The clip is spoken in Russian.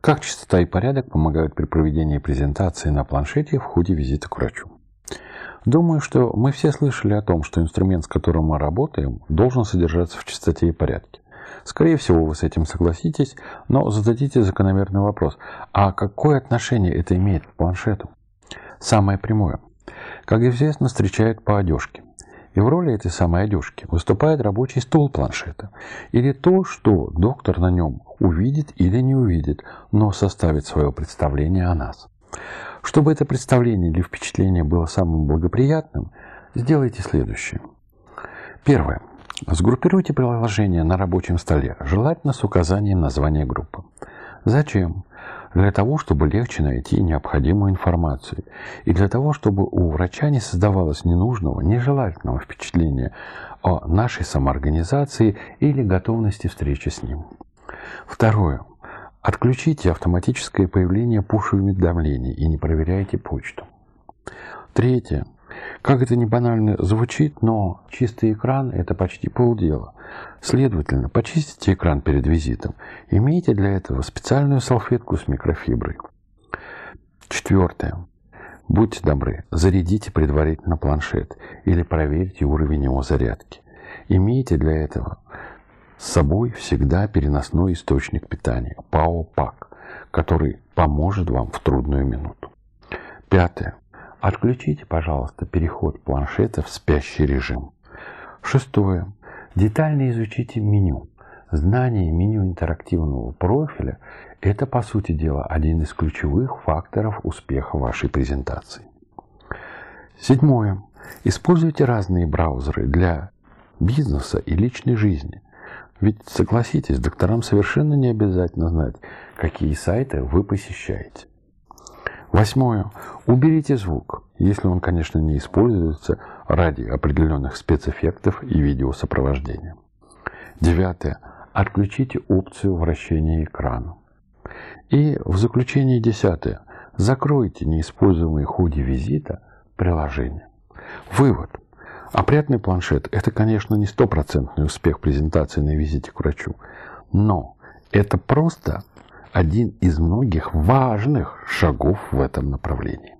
Как чистота и порядок помогают при проведении презентации на планшете в ходе визита к врачу? Думаю, что мы все слышали о том, что инструмент, с которым мы работаем, должен содержаться в чистоте и порядке. Скорее всего, вы с этим согласитесь, но зададите закономерный вопрос. А какое отношение это имеет к планшету? Самое прямое. Как известно, встречают по одежке. И в роли этой самой одежки выступает рабочий стол планшета. Или то, что доктор на нем увидит или не увидит, но составит свое представление о нас. Чтобы это представление или впечатление было самым благоприятным, сделайте следующее. Первое. Сгруппируйте приложение на рабочем столе, желательно с указанием названия группы. Зачем? Для того, чтобы легче найти необходимую информацию. И для того, чтобы у врача не создавалось ненужного, нежелательного впечатления о нашей самоорганизации или готовности встречи с ним. Второе. Отключите автоматическое появление пуш-уведомлений и не проверяйте почту. Третье. Как это не банально звучит, но чистый экран – это почти полдела. Следовательно, почистите экран перед визитом. Имейте для этого специальную салфетку с микрофиброй. Четвертое. Будьте добры, зарядите предварительно планшет или проверьте уровень его зарядки. Имейте для этого с собой всегда переносной источник питания – ПАО-ПАК, который поможет вам в трудную минуту. Пятое. Отключите, пожалуйста, переход планшета в спящий режим. Шестое. Детально изучите меню. Знание меню интерактивного профиля – это, по сути дела, один из ключевых факторов успеха вашей презентации. Седьмое. Используйте разные браузеры для бизнеса и личной жизни. Ведь, согласитесь, докторам совершенно не обязательно знать, какие сайты вы посещаете. Восьмое. Уберите звук, если он, конечно, не используется ради определенных спецэффектов и видеосопровождения. Девятое. Отключите опцию вращения экрана. И в заключение десятое. Закройте неиспользуемые в ходе визита приложения. Вывод. Опрятный планшет – это, конечно, не стопроцентный успех презентации на визите к врачу, но это просто один из многих важных шагов в этом направлении.